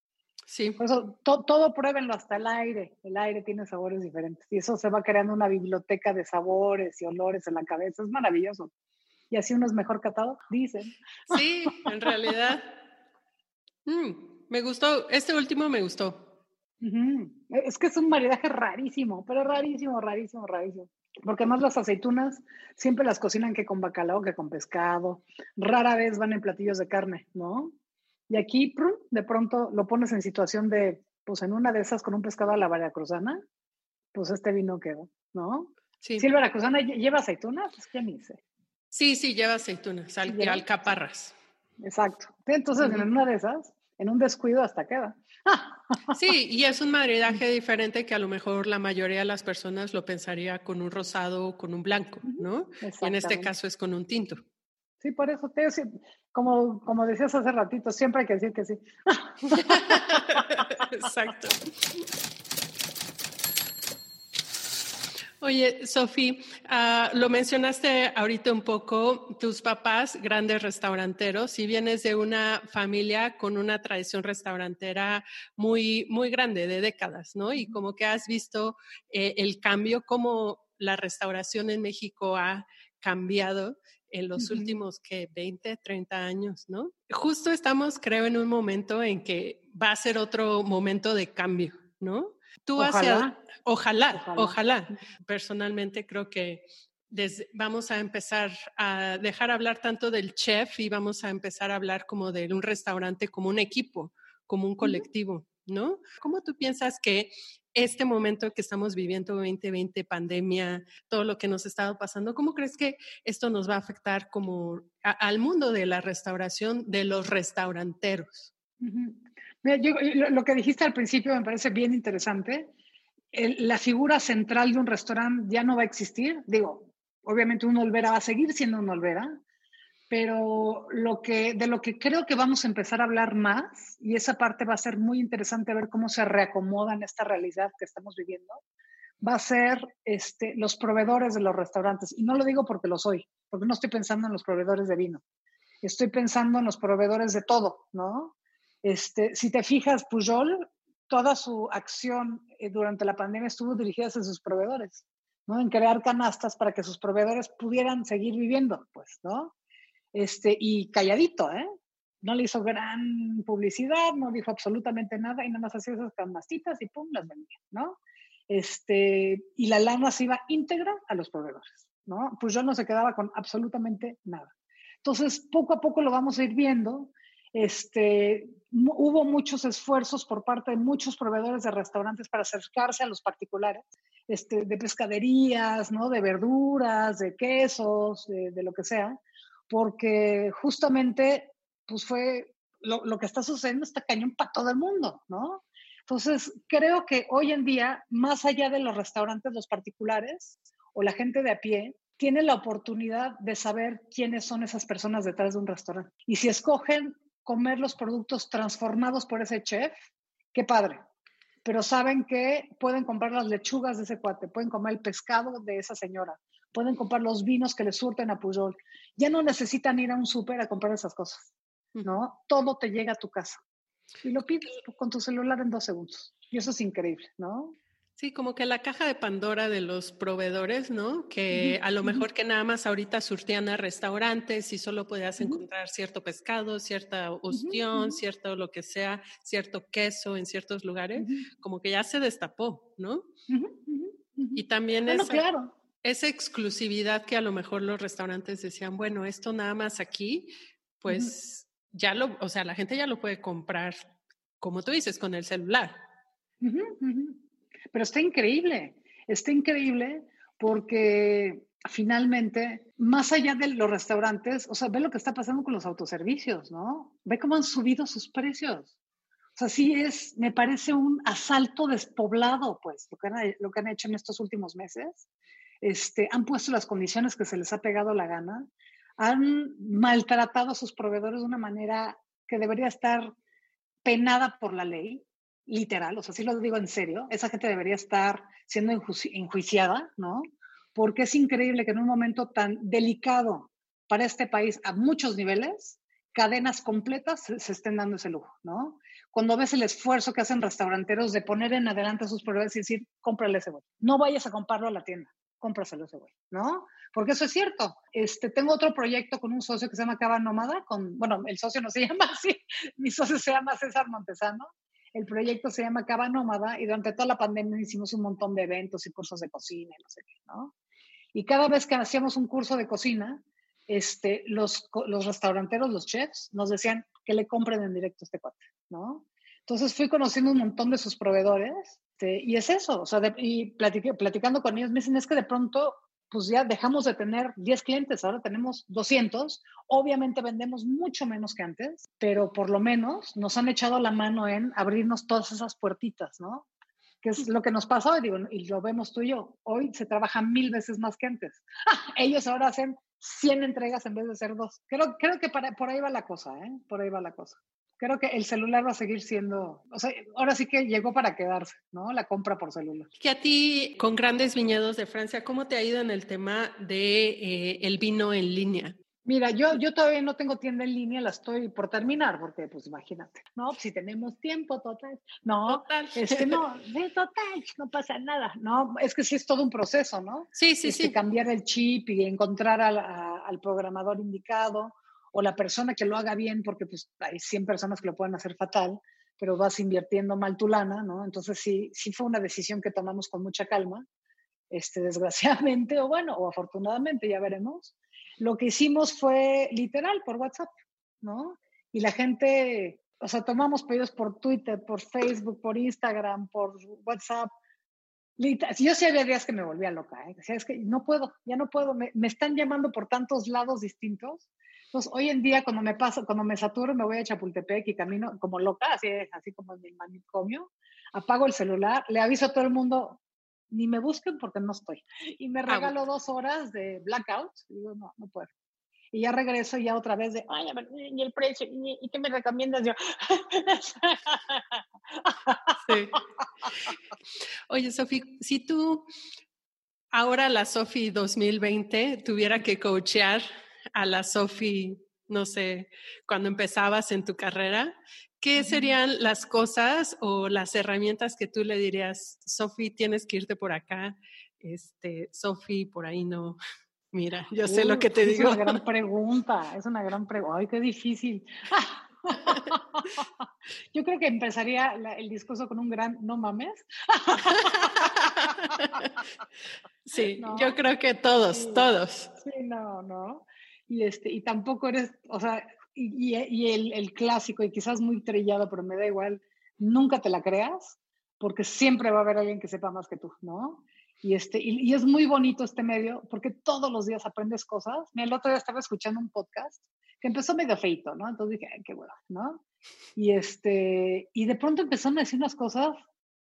Sí. Por eso todo pruébenlo hasta el aire. El aire tiene sabores diferentes y eso se va creando una biblioteca de sabores y olores en la cabeza. Es maravilloso. Y así uno es mejor catado, dicen. Sí, en realidad. Mm, me gustó, este último me gustó. Es que es un maridaje rarísimo, pero rarísimo, rarísimo, rarísimo. Porque además las aceitunas siempre las cocinan que con bacalao, que con pescado. Rara vez van en platillos de carne, ¿no? Y aquí, de pronto lo pones en situación de, pues en una de esas con un pescado a la veracruzana, pues este vino quedó, ¿no? Sí. Si el veracruzana lleva aceitunas, pues qué ni sé. Sí, sí, lleva aceitunas, al, alcaparras. Exacto. Entonces, en una de esas, en un descuido hasta queda. Sí, y es un maridaje diferente que a lo mejor la mayoría de las personas lo pensaría con un rosado o con un blanco, ¿no? Y en este caso es con un tinto. Sí, por eso te como, como decías hace ratito, siempre hay que decir que sí. Exacto. Oye, Sofi, ah, lo mencionaste ahorita un poco, tus papás, grandes restauranteros, si vienes de una familia con una tradición restaurantera muy, muy grande, de décadas, ¿no? Y como que has visto eh, el cambio, cómo la restauración en México ha cambiado en los últimos que 20, 30 años, ¿no? Justo estamos, creo, en un momento en que va a ser otro momento de cambio, ¿no? Tú Ojalá. Ojalá, ojalá, Personalmente creo que vamos a empezar a dejar hablar tanto del chef y vamos a empezar a hablar como de un restaurante como un equipo, como un colectivo, ¿no? ¿Cómo tú piensas que este momento que estamos viviendo, 2020, pandemia, todo lo que nos ha estado pasando, ¿cómo crees que esto nos va a afectar como al mundo de la restauración, de los restauranteros? Lo que dijiste al principio me parece bien interesante la figura central de un restaurante ya no va a existir. Digo, obviamente un Olvera va a seguir siendo un Olvera, pero lo que, de lo que creo que vamos a empezar a hablar más, y esa parte va a ser muy interesante ver cómo se reacomoda en esta realidad que estamos viviendo, va a ser este, los proveedores de los restaurantes. Y no lo digo porque lo soy, porque no estoy pensando en los proveedores de vino, estoy pensando en los proveedores de todo, ¿no? Este, si te fijas, Pujol toda su acción eh, durante la pandemia estuvo dirigida hacia sus proveedores, ¿no? En crear canastas para que sus proveedores pudieran seguir viviendo, pues, ¿no? Este, y calladito, ¿eh? No le hizo gran publicidad, no dijo absolutamente nada y nada más hacía esas canastitas y pum, las vendía, ¿no? Este, y la lana se iba íntegra a los proveedores, ¿no? Pues yo no se quedaba con absolutamente nada. Entonces, poco a poco lo vamos a ir viendo este, hubo muchos esfuerzos por parte de muchos proveedores de restaurantes para acercarse a los particulares, este, de pescaderías, ¿no? de verduras, de quesos, de, lo que sea, porque justamente pues fue lo, lo, que está sucediendo está cañón para todo el mundo, ¿no? Entonces, creo que hoy en día, más allá de los restaurantes, los particulares o la gente de a pie, tiene la oportunidad de saber quiénes son esas personas detrás de un restaurante. Y si escogen comer los productos transformados por ese chef, qué padre. Pero saben que pueden comprar las lechugas de ese cuate, pueden comer el pescado de esa señora, pueden comprar los vinos que le surten a Puyol. Ya no necesitan ir a un súper a comprar esas cosas, ¿no? Todo te llega a tu casa. Y lo pides con tu celular en dos segundos. Y eso es increíble, ¿no? Sí, como que la caja de Pandora de los proveedores, ¿no? Que a lo mejor que nada más ahorita surtían a restaurantes y solo podías encontrar cierto pescado, cierta ostión, cierto lo que sea, cierto queso en ciertos lugares, como que ya se destapó, ¿no? Y también esa, claro. esa exclusividad que a lo mejor los restaurantes decían, bueno, esto nada más aquí, pues ya lo, o sea, la gente ya lo puede comprar, como tú dices, con el celular. Pero está increíble, está increíble porque finalmente, más allá de los restaurantes, o sea, ve lo que está pasando con los autoservicios, ¿no? Ve cómo han subido sus precios. O sea, sí es, me parece un asalto despoblado, pues, lo que han, lo que han hecho en estos últimos meses. Este, han puesto las condiciones que se les ha pegado la gana, han maltratado a sus proveedores de una manera que debería estar penada por la ley literal, o sea, sí lo digo en serio, esa gente debería estar siendo enjuiciada, ¿no? Porque es increíble que en un momento tan delicado para este país a muchos niveles, cadenas completas se, estén dando ese lujo, ¿no? Cuando ves el esfuerzo que hacen restauranteros de poner en adelante sus proveedores y decir, cómprale ese güey. No vayas a comprarlo a la tienda, cómpraselo ese güey, ¿no? Porque eso es cierto. Este, tengo otro proyecto con un socio que se llama Cava Nómada, con, bueno, el socio no se llama así, mi socio se llama César Montesano, el proyecto se llama Cava Nómada y durante toda la pandemia hicimos un montón de eventos y cursos de cocina y no sé qué, ¿no? Y cada vez que hacíamos un curso de cocina, este, los, los restauranteros, los chefs, nos decían que le compren en directo a este cuate, ¿no? Entonces fui conociendo un montón de sus proveedores este, y es eso, o sea, y platicando con ellos me dicen es que de pronto pues ya dejamos de tener 10 clientes, ahora tenemos 200. Obviamente vendemos mucho menos que antes, pero por lo menos nos han echado la mano en abrirnos todas esas puertitas, ¿no? Que es lo que nos pasó, y, digo, y lo vemos tú y yo. Hoy se trabaja mil veces más que antes. Ellos ahora hacen 100 entregas en vez de hacer dos. Creo, creo que para, por ahí va la cosa, ¿eh? Por ahí va la cosa. Creo que el celular va a seguir siendo, o sea, ahora sí que llegó para quedarse, ¿no? La compra por celular. Que a ti, con grandes viñedos de Francia, ¿cómo te ha ido en el tema de eh, el vino en línea? Mira, yo, yo todavía no tengo tienda en línea, la estoy por terminar, porque pues imagínate, no, si tenemos tiempo, total, no, Total. este no, de total, no pasa nada, no, es que sí es todo un proceso, ¿no? Sí, sí, Este, sí. Cambiar el chip y encontrar al, a- al programador indicado o la persona que lo haga bien, porque pues hay 100 personas que lo pueden hacer fatal, pero vas invirtiendo mal tu lana, ¿no? Entonces sí, sí fue una decisión que tomamos con mucha calma, este, desgraciadamente, o bueno, o afortunadamente, ya veremos. Lo que hicimos fue literal por WhatsApp, ¿no? Y la gente, o sea, tomamos pedidos por Twitter, por Facebook, por Instagram, por WhatsApp. Yo sí había días que me volvía loca, ¿eh? Decía, es que no puedo, ya no puedo, me, me están llamando por tantos lados distintos. Entonces, hoy en día, cuando me paso, cuando me saturo, me voy a Chapultepec y camino como loca, así, así como en mi manicomio, apago el celular, le aviso a todo el mundo, ni me busquen porque no estoy. Y me regalo dos horas de blackout. Y digo, no, no puedo. Y ya regreso ya otra vez de, ay, a ver, y el precio, y, y qué me recomiendas yo. Sí. Oye, Sofi, si tú ahora la Sofi 2020 tuviera que coachear a la Sofi, no sé, cuando empezabas en tu carrera, ¿qué serían las cosas o las herramientas que tú le dirías, Sofi, tienes que irte por acá, este, Sofi, por ahí no? Mira, yo sé lo que te es digo. una gran pregunta, es una gran pregunta. Ay, qué difícil. Yo creo que empezaría la- el discurso con un gran no mames. Sí, No. yo creo que todos, Sí. todos. Sí, no, no. Y, este, y tampoco eres, o sea, y, el, clásico, y quizás muy trillado, pero me da igual, nunca te la creas, porque siempre va a haber alguien que sepa más que tú, ¿no? Y, este, y, es muy bonito este medio, porque todos los días aprendes cosas. Mira, el otro día estaba escuchando un podcast que empezó medio feito, ¿no? Entonces dije, qué bueno, ¿no? Y, este, y de pronto empezaron a decir unas cosas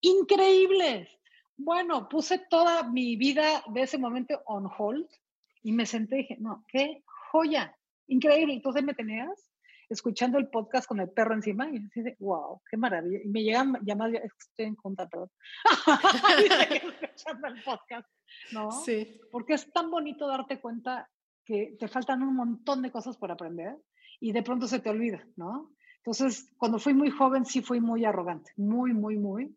increíbles. Bueno, puse toda mi vida de ese momento on hold y me senté y dije, no, qué joya, increíble. Entonces me tenías escuchando el podcast con el perro encima y así de, wow, qué maravilla. Y me llegan llamadas, estoy en junta, perdón. Escuchando el podcast, ¿no? Sí. Porque es tan bonito darte cuenta que te faltan un montón de cosas por aprender y de pronto se te olvida, ¿no? Entonces, cuando fui muy joven, sí fui muy arrogante, muy, muy, muy.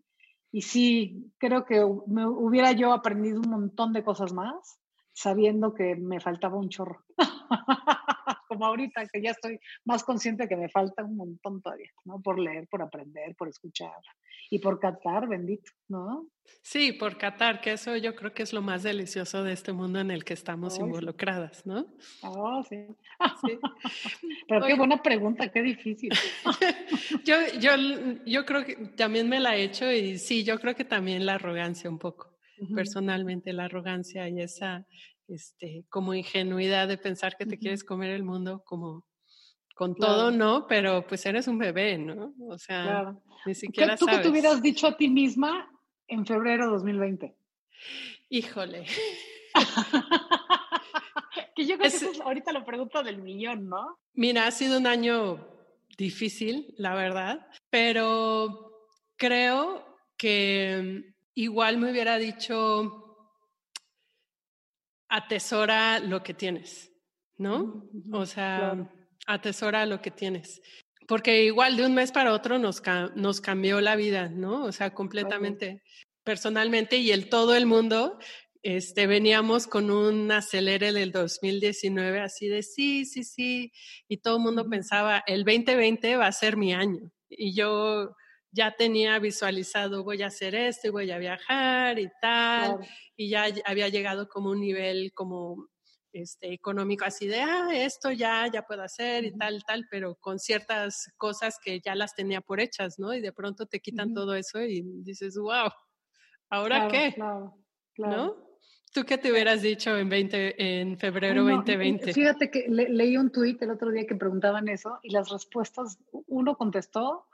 Y sí, creo que me hubiera yo aprendido un montón de cosas más, sabiendo que me faltaba un chorro. Como ahorita, que ya estoy más consciente que me falta un montón todavía, ¿no? Por leer, por aprender, por escuchar y por captar, bendito, ¿no? Sí, por Qatar, que eso yo creo que es lo más delicioso de este mundo en el que estamos involucradas, ¿no? Ah, sí. Sí. Pero qué buena pregunta, qué difícil. Yo, yo, yo creo que también me la he hecho y sí, yo creo que también la arrogancia un poco, Personalmente la arrogancia y esa este, como ingenuidad de pensar que te quieres comer el mundo como con Claro. todo, ¿no? Pero pues eres un bebé, ¿no? O sea, Claro. ni ¿Qué, siquiera ¿Tú qué sabes. te hubieras dicho a ti misma en febrero de 2020? Híjole. que yo creo Es- que eso es ahorita la pregunta del millón, ¿no? Mira, ha sido un año difícil, la verdad, pero creo que igual me hubiera dicho, atesora lo que tienes, ¿no? O sea, claro. atesora lo que tienes. Porque igual de un mes para otro nos, ca- nos cambió la vida, ¿no? O sea, completamente, personalmente y el todo el mundo. Este, veníamos con un acelere del 2019 así de sí, sí, sí, y todo el mundo pensaba, el 2020 va a ser mi año. Y yo ya tenía visualizado, voy a hacer esto y voy a viajar y tal Claro. y ya había llegado como un nivel como este económico así de ah esto ya ya puedo hacer y tal tal pero con ciertas cosas que ya las tenía por hechas no y de pronto te quitan todo eso y dices wow ahora Claro, qué Claro, no tú qué te hubieras dicho en 20 en febrero no, y- y 2020 Fíjate que le- leí un tuit el otro día que preguntaban eso y las respuestas, uno contestó,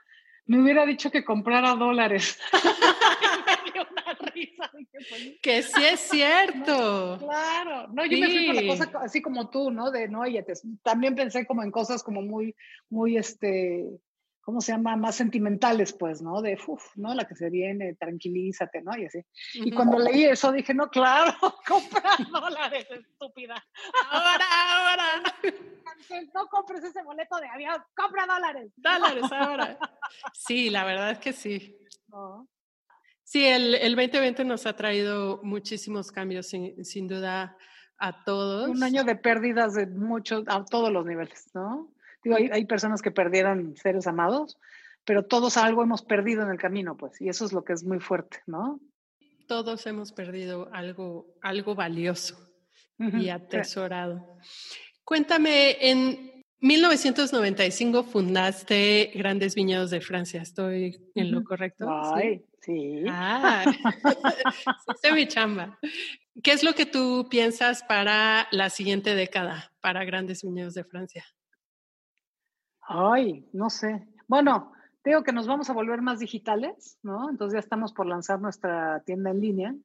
me hubiera dicho que comprara dólares. me dio una risa. pues, que sí es cierto Claro, no, yo me fui por la Sí. cosa co- así como tú, ¿no? De no, oye, te- también pensé como en cosas como muy, muy, este, ¿cómo se llama? Más sentimentales, pues, ¿no? De, uff, ¿no? La que se viene, tranquilízate, ¿no? Y así. Y cuando leí eso dije, no, claro, compra dólares, estúpida. Ahora, ahora. No compres ese boleto de avión, compra dólares. Dólares, ahora. Sí, la verdad es que sí. Sí, el, el 2020 nos ha traído muchísimos cambios, sin, sin duda, a todos. Un año de pérdidas de muchos, a todos los niveles, ¿no? Digo, hay, hay, personas que perdieron seres amados, pero todos algo hemos perdido en el camino, pues, y eso es lo que es muy fuerte, ¿no? Todos hemos perdido algo, algo valioso y atesorado. Cuéntame, en 1995 fundaste Grandes Viñedos de Francia, ¿estoy en lo correcto? Ay, sí. Ah, sí, mi chamba. ¿Qué es lo que tú piensas para la siguiente década, para Grandes Viñedos de Francia? Ay, no sé. Bueno, digo que nos vamos a volver más digitales, ¿no? Entonces ya estamos por lanzar nuestra tienda en línea.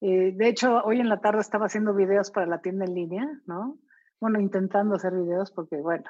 Eh, de hecho, hoy en la tarde estaba haciendo videos para la tienda en línea, ¿no? Bueno, intentando hacer videos porque, bueno,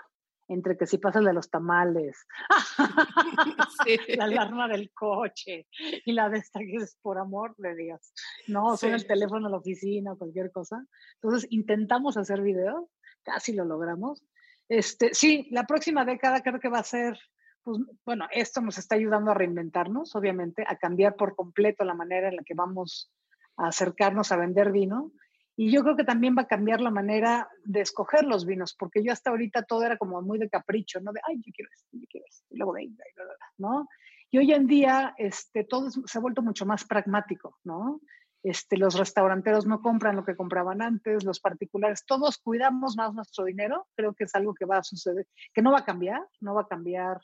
entre que si pasa el de los tamales, la alarma del coche y la de esta que es por amor de Dios, no, sí. el teléfono a la oficina cualquier cosa. Entonces intentamos hacer videos, casi lo logramos, este, sí, la próxima década creo que va a ser, pues, bueno, esto nos está ayudando a reinventarnos, obviamente, a cambiar por completo la manera en la que vamos a acercarnos a vender vino. Y yo creo que también va a cambiar la manera de escoger los vinos, porque yo hasta ahorita todo era como muy de capricho, ¿no? De, ay, yo quiero esto, yo quiero esto, y luego venga, ¿no? Y hoy en día, este, todo se ha vuelto mucho más pragmático, ¿no? Este, los restauranteros no compran lo que compraban antes, los particulares, todos cuidamos más nuestro dinero, creo que es algo que va a suceder, que no va a cambiar, no va a cambiar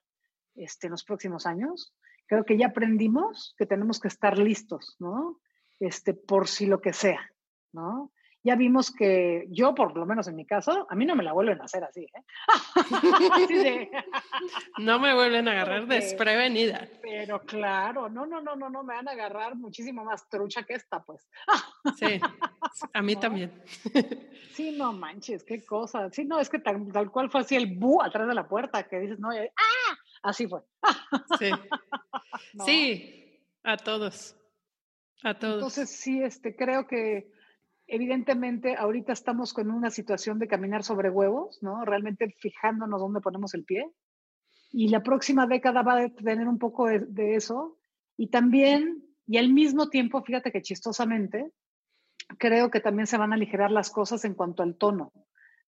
este, en los próximos años. Creo que ya aprendimos que tenemos que estar listos, ¿no? Este, por si lo que sea, ¿no? Ya vimos que yo, por lo menos en mi caso, a mí no me la vuelven a hacer así. ¿eh? así de... no me vuelven a agarrar Porque, desprevenida. Pero claro, no, no, no, no, no, me van a agarrar muchísimo más trucha que esta, pues. sí, a mí ¿No? también. sí, no manches, qué cosa. Sí, no, es que tal, tal cual fue así el bu atrás de la puerta, que dices, no, ¡ah! Así fue. sí. ¿No? Sí, a todos. A todos. Entonces, sí, este, creo que evidentemente ahorita estamos con una situación de caminar sobre huevos, ¿no? Realmente fijándonos dónde ponemos el pie. Y la próxima década va a tener un poco de, de eso. Y también, y al mismo tiempo, fíjate que chistosamente, creo que también se van a aligerar las cosas en cuanto al tono,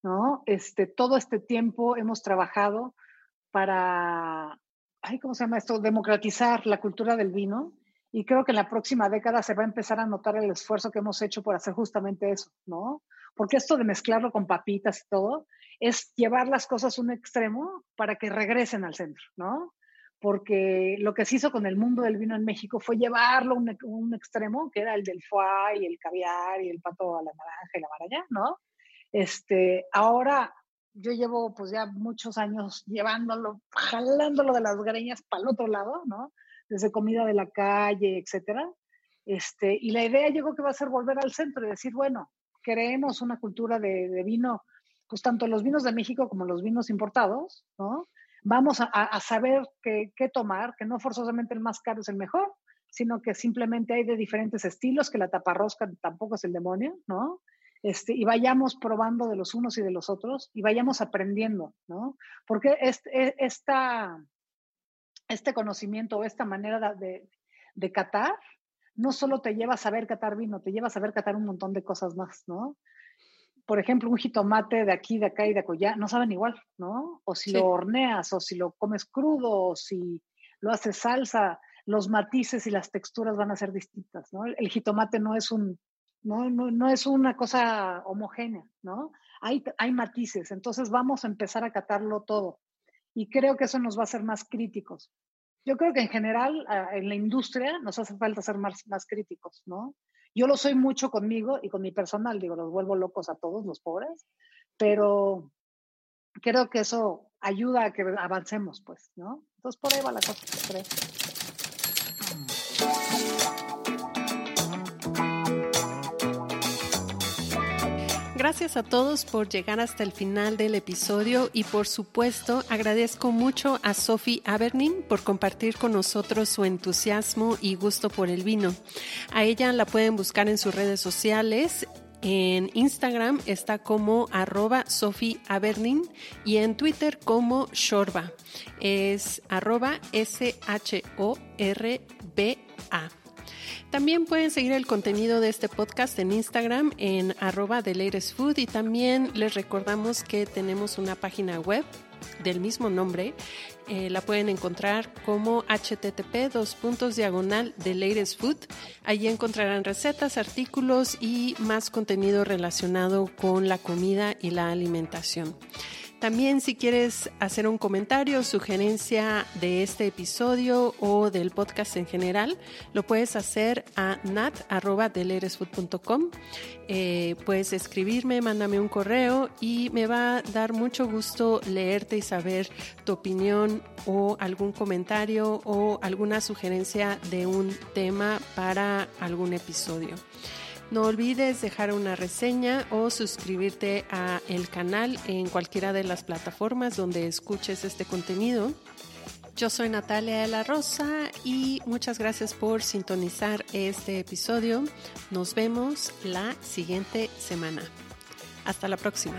¿no? Este, todo este tiempo hemos trabajado para, ay, ¿cómo se llama esto? Democratizar la cultura del vino y creo que en la próxima década se va a empezar a notar el esfuerzo que hemos hecho por hacer justamente eso, ¿no? Porque esto de mezclarlo con papitas y todo es llevar las cosas a un extremo para que regresen al centro, ¿no? Porque lo que se hizo con el mundo del vino en México fue llevarlo a un, un, extremo, que era el del foie y el caviar y el pato a la naranja y la maraya, ¿no? Este, ahora yo llevo pues ya muchos años llevándolo, jalándolo de las greñas para el otro lado, ¿no? Desde comida de la calle, etcétera. Este, y la idea llegó que va a ser volver al centro y decir, bueno, creemos una cultura de, vino, pues tanto los vinos de México como los vinos importados, ¿no? Vamos a, saber qué, tomar, que no forzosamente el más caro es el mejor, sino que simplemente hay de diferentes estilos, que la taparrosca tampoco es el demonio, ¿no? Este, y vayamos probando de los unos y de los otros y vayamos aprendiendo, ¿no? Porque este, esta, este conocimiento o esta manera de, de, catar no solo te lleva a saber catar vino, te lleva a saber catar un montón de cosas más, ¿no? Por ejemplo, un jitomate de aquí, de acá y de acullá, no saben igual, ¿no? O si sí. lo horneas, o si lo comes crudo, o si lo haces salsa, los matices y las texturas van a ser distintas, ¿no? El jitomate no es un, no, no, no es una cosa homogénea, ¿no? Hay, hay matices, entonces vamos a empezar a catarlo todo y creo que eso nos va a hacer más críticos. Yo creo que en general en la industria nos hace falta ser más, más críticos, ¿no? Yo lo soy mucho conmigo y con mi personal, digo, los vuelvo locos a todos los pobres, pero creo que eso ayuda a que avancemos, pues, ¿no? Entonces por ahí va la cosa, creo. Gracias a todos por llegar hasta el final del episodio y por supuesto agradezco mucho a Sophie Abernin por compartir con nosotros su entusiasmo y gusto por el vino. A ella la pueden buscar en sus redes sociales en Instagram está como arroba Sophie Abernin y en Twitter como Shorba. Es arroba S-H-O-R-B-A. También pueden seguir el contenido de este podcast en Instagram en arroba y también les recordamos que tenemos una página web del mismo nombre. Eh, la pueden encontrar como http dos puntos diagonal de Food. Allí encontrarán recetas, artículos y más contenido relacionado con la comida y la alimentación. También si quieres hacer un comentario sugerencia de este episodio o del podcast en general, lo puedes hacer a nat.deleresfood.com. Eh, puedes escribirme, mándame un correo y me va a dar mucho gusto leerte y saber tu opinión o algún comentario o alguna sugerencia de un tema para algún episodio. No olvides dejar una reseña o suscribirte a el canal en cualquiera de las plataformas donde escuches este contenido. Yo soy Natalia de la Rosa y muchas gracias por sintonizar este episodio. Nos vemos la siguiente semana. Hasta la próxima.